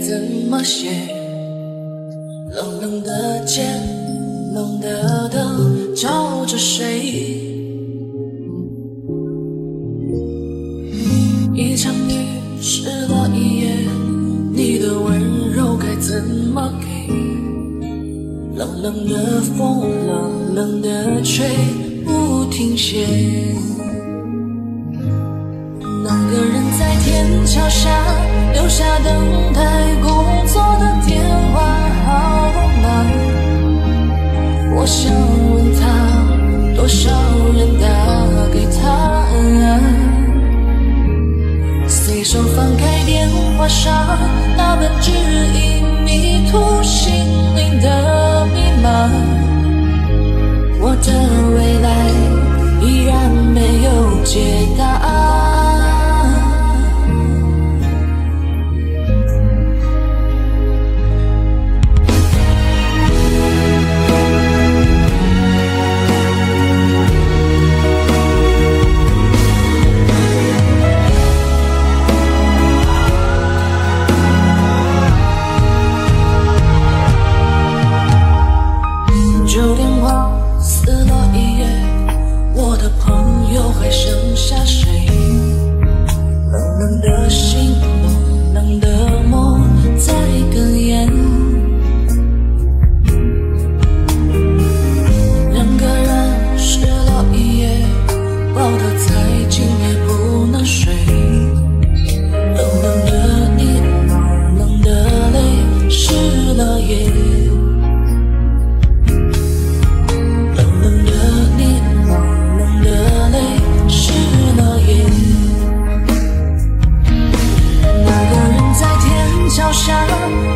怎么写？冷冷的街，冷的灯照着谁？一场雨湿了一夜，你的温柔该怎么给？冷冷的风，冷冷的吹，不停歇。那个人在天桥下留下等待。撕了一页，我的朋友还剩下谁？冷冷的心，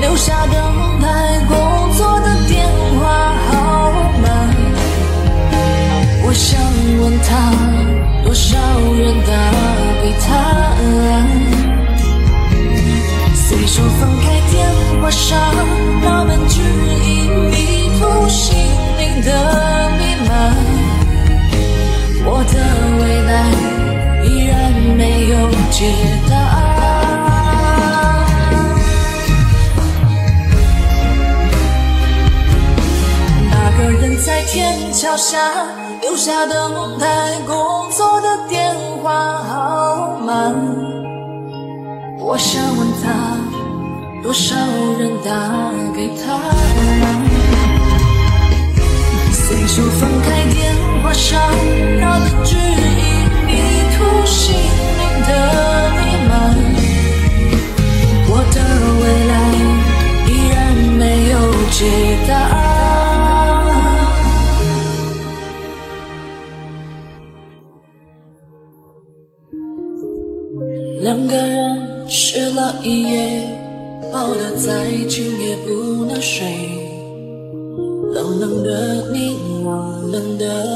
留下等待工作的电话号码，我想问他，多少人打给他？随手翻开电话上那本指引迷途心灵的密码，我的未来依然没有解答。在天桥下留下等待工作的电话号码。我想问他，多少人打给他？随手翻两个人睡了一夜，抱得再紧也不能睡。冷冷的你，冷冷的，